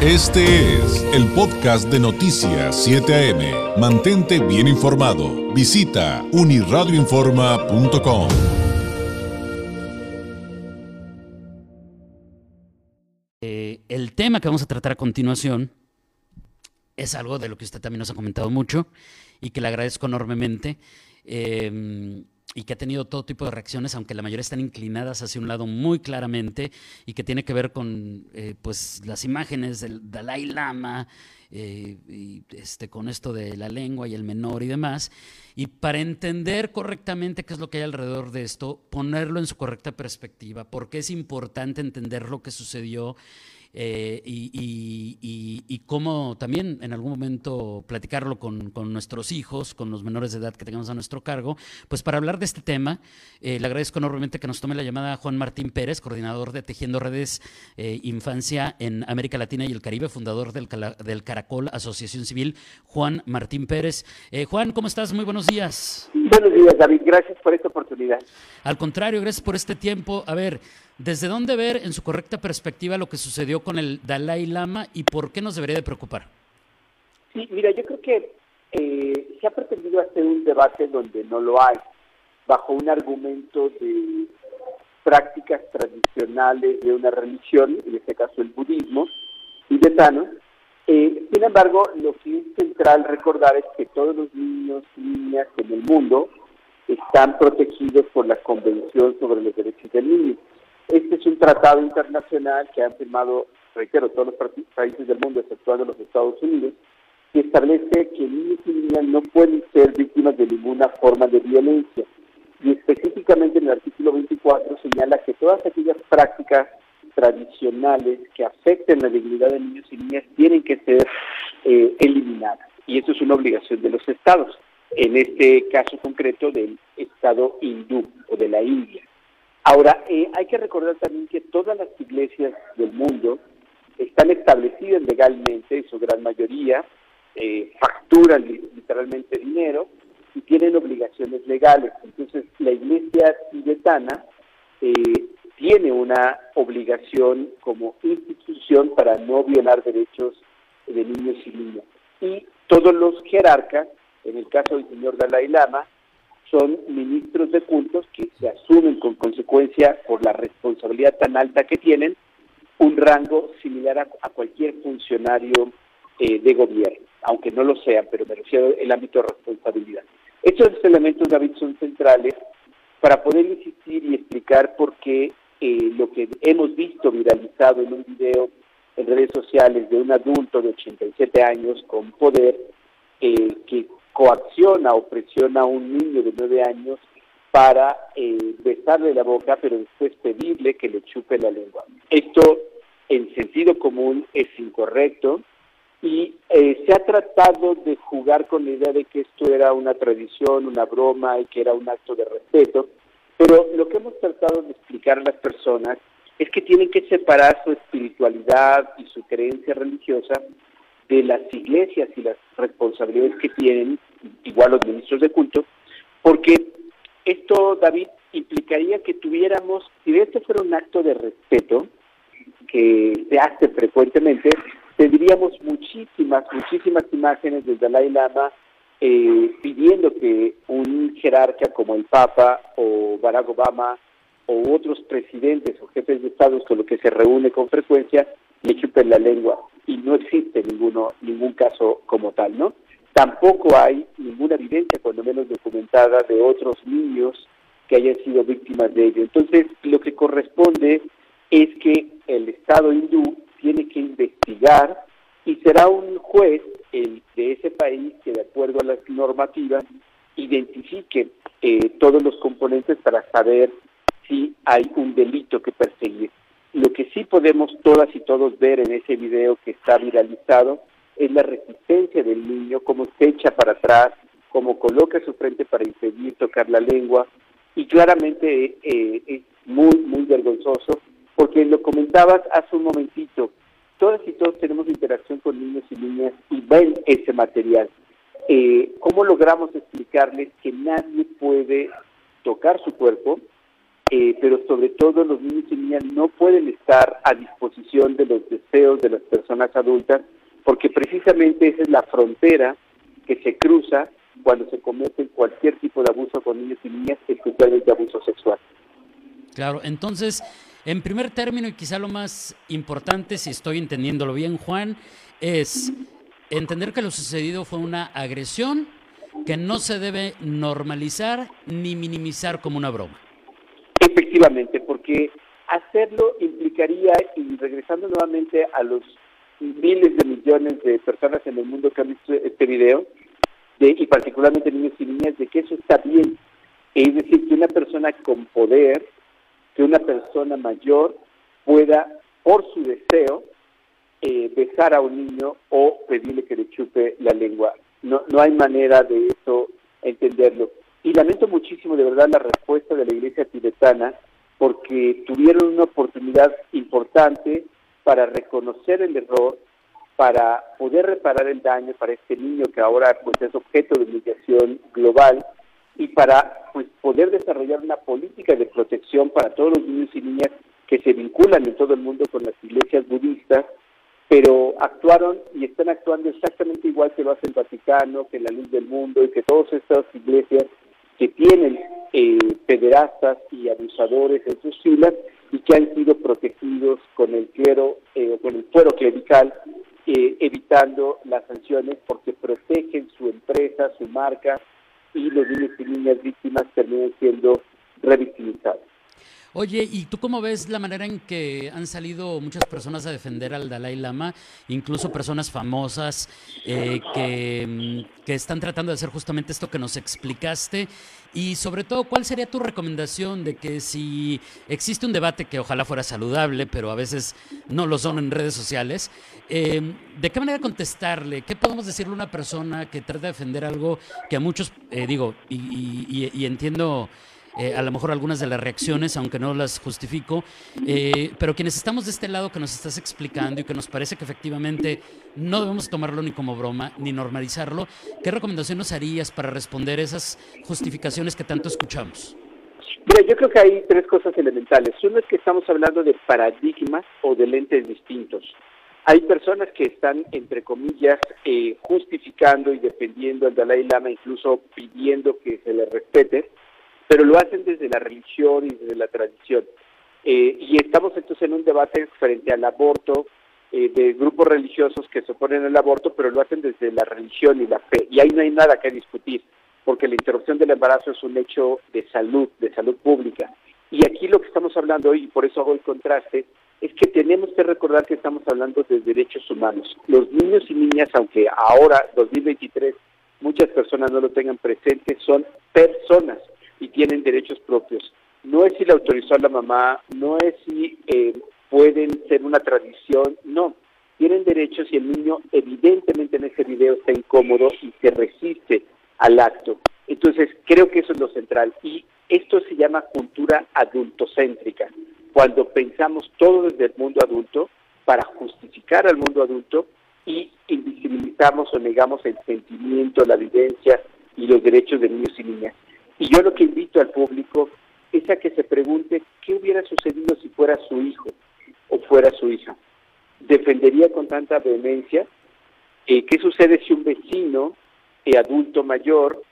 Este es el podcast de Noticias 7 AM. Mantente bien informado. Visita uniradioinforma.com. Eh, el tema que vamos a tratar a continuación es algo de lo que usted también nos ha comentado mucho y que le agradezco enormemente. Eh, y que ha tenido todo tipo de reacciones, aunque la mayoría están inclinadas hacia un lado muy claramente y que tiene que ver con eh, pues las imágenes del Dalai Lama eh, este, con esto de la lengua y el menor y demás. Y para entender correctamente qué es lo que hay alrededor de esto, ponerlo en su correcta perspectiva, porque es importante entender lo que sucedió eh, y, cómo también en algún momento platicarlo con, nuestros hijos, con los menores de edad que tengamos a nuestro cargo. Pues para hablar de este tema, eh, le agradezco enormemente que nos tome la llamada Juan Martín Pérez, coordinador de Tejiendo Redes eh, Infancia en América Latina y el Caribe, fundador del, del Caracol Asociación Civil. Juan Martín Pérez. Juan, ¿cómo estás? Muy buenos días. Buenos días, David. Gracias por esta oportunidad. Al contrario, gracias por este tiempo. A ver, ¿Desde dónde ver en su correcta perspectiva lo que sucedió con el Dalai Lama y por qué nos debería de preocupar? Sí, mira, yo creo que eh, se ha pretendido hacer un debate donde no lo hay, bajo un argumento de prácticas tradicionales de una religión, en este caso el budismo tibetano. Eh, sin embargo, lo que es central recordar es que todos los niños y niñas en el mundo están protegidos por la Convención sobre los Derechos del Niño. Este es un tratado internacional que han firmado, reitero, todos los países del mundo, exceptuando los Estados Unidos, que establece que niños y niñas no pueden ser víctimas de ninguna forma de violencia. Y específicamente en el artículo 24 señala que todas aquellas prácticas tradicionales que afecten la dignidad de niños y niñas tienen que ser eh, eliminadas. Y eso es una obligación de los estados, en este caso concreto del estado hindú o de la India. Ahora, eh, hay que recordar también que todas las iglesias del mundo están establecidas legalmente, en su gran mayoría, eh, facturan literalmente dinero y tienen obligaciones legales. Entonces, la iglesia tibetana eh, tiene una obligación como institución para no violar derechos de niños y niñas. Y todos los jerarcas, en el caso del señor Dalai Lama, son ministros de cultos que se asumen con consecuencia por la responsabilidad tan alta que tienen un rango similar a, cualquier funcionario eh, de gobierno, aunque no lo sean, pero me refiero al ámbito de responsabilidad. Estos elementos, David, son centrales para poder insistir y explicar por qué eh, lo que hemos visto viralizado en un video en redes sociales de un adulto de 87 años con poder eh, que coacciona o presiona a un niño de nueve años para eh, besarle la boca, pero después pedirle que le chupe la lengua. Esto, en sentido común, es incorrecto y eh, se ha tratado de jugar con la idea de que esto era una tradición, una broma y que era un acto de respeto, pero lo que hemos tratado de explicar a las personas es que tienen que separar su espiritualidad y su creencia religiosa de las iglesias y las responsabilidades que tienen, igual los ministros de culto, porque esto, David, implicaría que tuviéramos, si este fuera un acto de respeto, que se hace frecuentemente, tendríamos muchísimas, muchísimas imágenes del Dalai Lama eh, pidiendo que un jerarca como el Papa o Barack Obama o otros presidentes o jefes de Estado con los que se reúne con frecuencia le chupen la lengua y no existe ninguno, ningún caso como tal, ¿no? Tampoco hay ninguna evidencia, cuando menos documentada, de otros niños que hayan sido víctimas de ello. Entonces, lo que corresponde es que el Estado hindú tiene que investigar y será un juez el, de ese país que, de acuerdo a las normativas, identifique eh, todos los componentes para saber si hay un delito que perseguir. Lo que sí podemos todas y todos ver en ese video que está viralizado es la resistencia del niño, cómo se echa para atrás, cómo coloca su frente para impedir tocar la lengua y claramente eh, es muy, muy vergonzoso porque lo comentabas hace un momentito, todas y todos tenemos interacción con niños y niñas y ven ese material. Eh, ¿Cómo logramos explicarles que nadie puede tocar su cuerpo, eh, pero sobre todo los niños y niñas no pueden estar a disposición de los deseos de las personas adultas, porque precisamente esa es la frontera que se cruza cuando se comete cualquier tipo de abuso con niños y niñas, especialmente abuso sexual. Claro, entonces, en primer término y quizá lo más importante, si estoy entendiéndolo bien, Juan, es entender que lo sucedido fue una agresión que no se debe normalizar ni minimizar como una broma. Efectivamente, porque hacerlo implicaría, y regresando nuevamente a los miles de millones de personas en el mundo que han visto este video, de, y particularmente niños y niñas, de que eso está bien. Es decir, que una persona con poder, que una persona mayor pueda, por su deseo, eh, besar a un niño o pedirle que le chupe la lengua. No, no hay manera de eso entenderlo. Y lamento muchísimo de verdad la respuesta de la iglesia tibetana porque tuvieron una oportunidad importante para reconocer el error, para poder reparar el daño para este niño que ahora pues, es objeto de humillación global y para pues, poder desarrollar una política de protección para todos los niños y niñas que se vinculan en todo el mundo con las iglesias budistas pero actuaron y están actuando exactamente igual que lo hace el Vaticano, que la Luz del Mundo y que todas estas iglesias que tienen eh, pederastas y abusadores en sus filas y que han sido protegidos con el clero eh, con el fuero clerical, eh, evitando las sanciones porque protegen su empresa, su marca y los niños y niñas víctimas terminan siendo revictimizados. Oye, ¿y tú cómo ves la manera en que han salido muchas personas a defender al Dalai Lama, incluso personas famosas eh, que, mm, que, están tratando de hacer justamente esto que nos explicaste? Y sobre todo, ¿cuál sería tu recomendación de que si existe un debate que ojalá fuera saludable, pero a veces no lo son en redes sociales, eh, ¿de qué manera contestarle? ¿Qué podemos decirle a una persona que trata de defender algo que a muchos, eh, digo, y entiendo eh, a lo mejor algunas de las reacciones, aunque no las justifico, eh, pero quienes estamos de este lado que nos estás explicando y que nos parece que efectivamente no debemos tomarlo ni como broma ni normalizarlo, ¿qué recomendación nos harías para responder esas justificaciones que tanto escuchamos? Mira, yo creo que hay tres cosas elementales. Uno es que estamos hablando de paradigmas o de lentes distintos. Hay personas que están, entre comillas, eh, justificando y defendiendo al Dalai Lama, incluso pidiendo que se le respete, pero lo hacen desde la religión y desde la tradición. Eh, y estamos entonces en un debate frente al aborto eh, de grupos religiosos que se oponen al aborto, pero lo hacen desde la religión y la fe. Y ahí no hay nada que discutir, porque la interrupción del embarazo es un hecho de salud, de salud pública. Y aquí lo que estamos hablando hoy, y por eso hago el contraste, es que tenemos que recordar que estamos hablando de derechos humanos. Los niños y niñas, aunque ahora, 2023, muchas personas no lo tengan presente, son personas tienen derechos propios. No es si le autorizó a la mamá, no es si eh, pueden ser una tradición, no. Tienen derechos y el niño evidentemente en ese video está incómodo y se resiste al acto. Entonces creo que eso es lo central y esto se llama cultura adultocéntrica. Cuando pensamos todo desde el mundo adulto para justificar al mundo adulto y invisibilizamos o negamos el sentimiento, la vivencia y los derechos de niños y niñas. Y yo lo que invito al público es a que se pregunte qué hubiera sucedido si fuera su hijo o fuera su hija. ¿Defendería con tanta vehemencia? Eh, ¿Qué sucede si un vecino eh, adulto mayor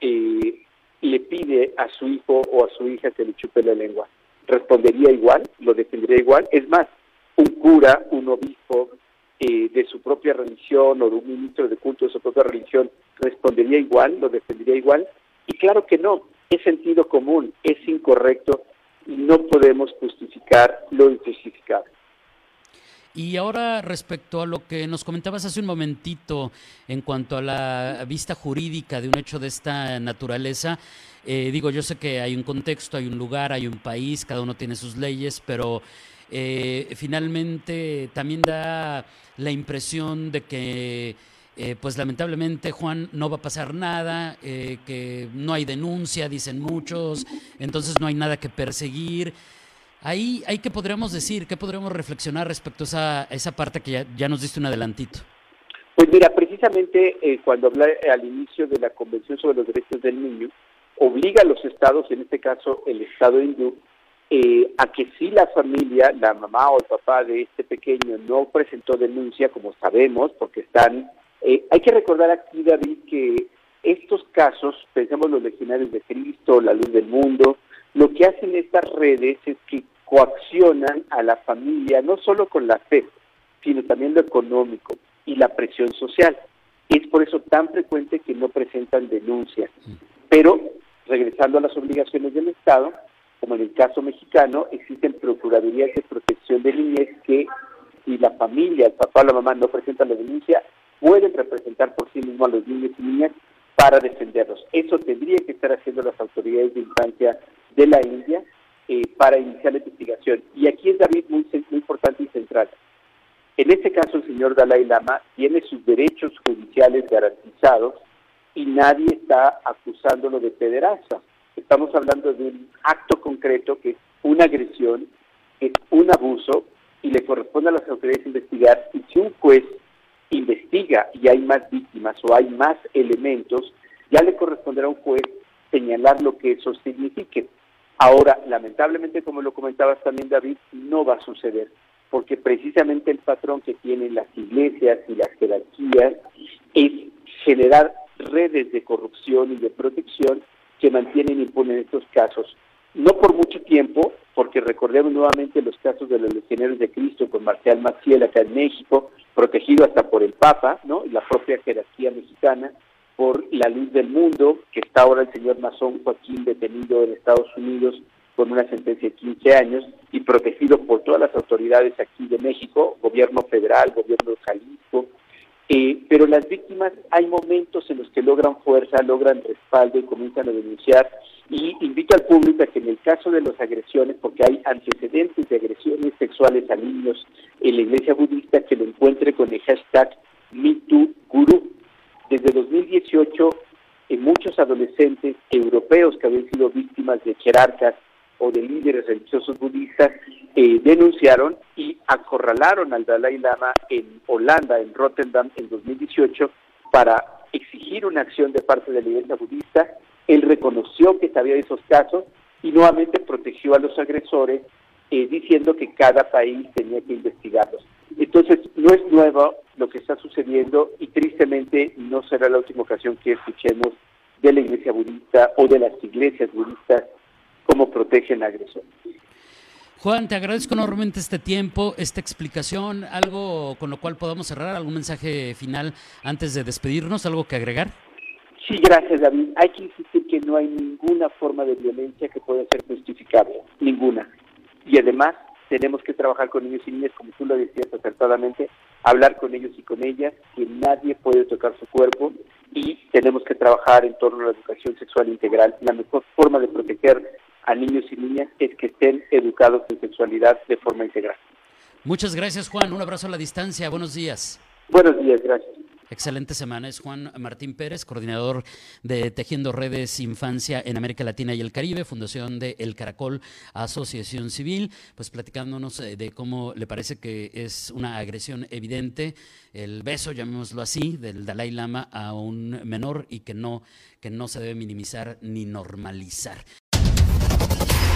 eh, le pide a su hijo o a su hija que le chupe la lengua? ¿Respondería igual? ¿Lo defendería igual? Es más, un cura, un obispo de su propia religión o de un ministro de culto de su propia religión, ¿respondería igual? ¿Lo defendería igual? Y claro que no, es sentido común, es incorrecto y no podemos justificar lo injustificable. Y ahora respecto a lo que nos comentabas hace un momentito en cuanto a la vista jurídica de un hecho de esta naturaleza, eh, digo, yo sé que hay un contexto, hay un lugar, hay un país, cada uno tiene sus leyes, pero eh, finalmente también da la impresión de que eh, pues lamentablemente Juan no va a pasar nada, eh, que no hay denuncia, dicen muchos, entonces no hay nada que perseguir. Ahí, hay que podríamos decir, qué podríamos reflexionar respecto a esa, parte que ya, nos diste un adelantito. Pues mira, precisamente eh, cuando hablé al inicio de la Convención sobre los Derechos del Niño, obliga a los estados, en este caso el estado hindú, eh, a que si la familia, la mamá o el papá de este pequeño no presentó denuncia, como sabemos, porque están... Eh, hay que recordar aquí, David, que estos casos, pensemos los legionarios de Cristo, la luz del mundo, lo que hacen estas redes es que coaccionan a la familia, no solo con la fe, sino también lo económico y la presión social. Es por eso tan frecuente que no presentan denuncias. Pero, regresando a las obligaciones del Estado, como en el caso mexicano, existen procuradurías de protección de niñez que, si la familia, el papá o la mamá no presentan la denuncia, pueden representar por sí mismos a los niños y niñas para defenderlos. Eso tendría que estar haciendo las autoridades de infancia de la India eh, para iniciar la investigación. Y aquí es, David, muy, muy importante y central. En este caso, el señor Dalai Lama tiene sus derechos judiciales garantizados y nadie está acusándolo de pederasta. Estamos hablando de un acto concreto que es una agresión, es un abuso y le corresponde a las autoridades investigar. Y si un juez investiga y hay más víctimas o hay más elementos, ya le corresponderá a un juez señalar lo que eso signifique. Ahora, lamentablemente, como lo comentabas también David, no va a suceder, porque precisamente el patrón que tienen las iglesias y las jerarquías es generar redes de corrupción y de protección que mantienen impunes estos casos. No por mucho tiempo, porque recordemos nuevamente los casos de los legionarios de Cristo con Marcial Maciel acá en México, protegido hasta por el Papa, ¿no? Y la propia jerarquía mexicana, por la luz del mundo, que está ahora el señor masón Joaquín detenido en Estados Unidos con una sentencia de 15 años y protegido por todas las autoridades aquí de México, gobierno federal, gobierno de Jalisco, eh, pero las víctimas hay momentos en los que logran fuerza, logran respaldo y comienzan a denunciar. Y invito al público a que en el caso de las agresiones, porque hay antecedentes de agresiones sexuales a niños en la iglesia budista, que lo encuentre con el hashtag MeTooGuru. Desde 2018, en muchos adolescentes europeos que habían sido víctimas de jerarcas o de líderes religiosos budistas eh, denunciaron y acorralaron al Dalai Lama en Holanda, en Rotterdam, en 2018, para exigir una acción de parte de la iglesia budista. Él reconoció que sabía de esos casos y nuevamente protegió a los agresores, eh, diciendo que cada país tenía que investigarlos. Entonces, no es nuevo lo que está sucediendo y tristemente no será la última ocasión que escuchemos de la iglesia budista o de las iglesias budistas cómo protegen a agresores. Juan, te agradezco enormemente este tiempo, esta explicación, algo con lo cual podamos cerrar, algún mensaje final antes de despedirnos, algo que agregar. Sí, gracias David. Hay que insistir que no hay ninguna forma de violencia que pueda ser justificable, ninguna. Y además tenemos que trabajar con niños y niñas, como tú lo decías acertadamente, hablar con ellos y con ellas, que nadie puede tocar su cuerpo y tenemos que trabajar en torno a la educación sexual integral. La mejor forma de proteger a niños y niñas es que estén educados en sexualidad de forma integral. Muchas gracias, Juan. Un abrazo a la distancia. Buenos días. Buenos días, gracias. Excelente semana. Es Juan Martín Pérez, coordinador de Tejiendo Redes Infancia en América Latina y el Caribe, Fundación de El Caracol, Asociación Civil, pues platicándonos eh, de cómo le parece que es una agresión evidente, el beso, llamémoslo así, del Dalai Lama a un menor y que no, que no se debe minimizar ni normalizar.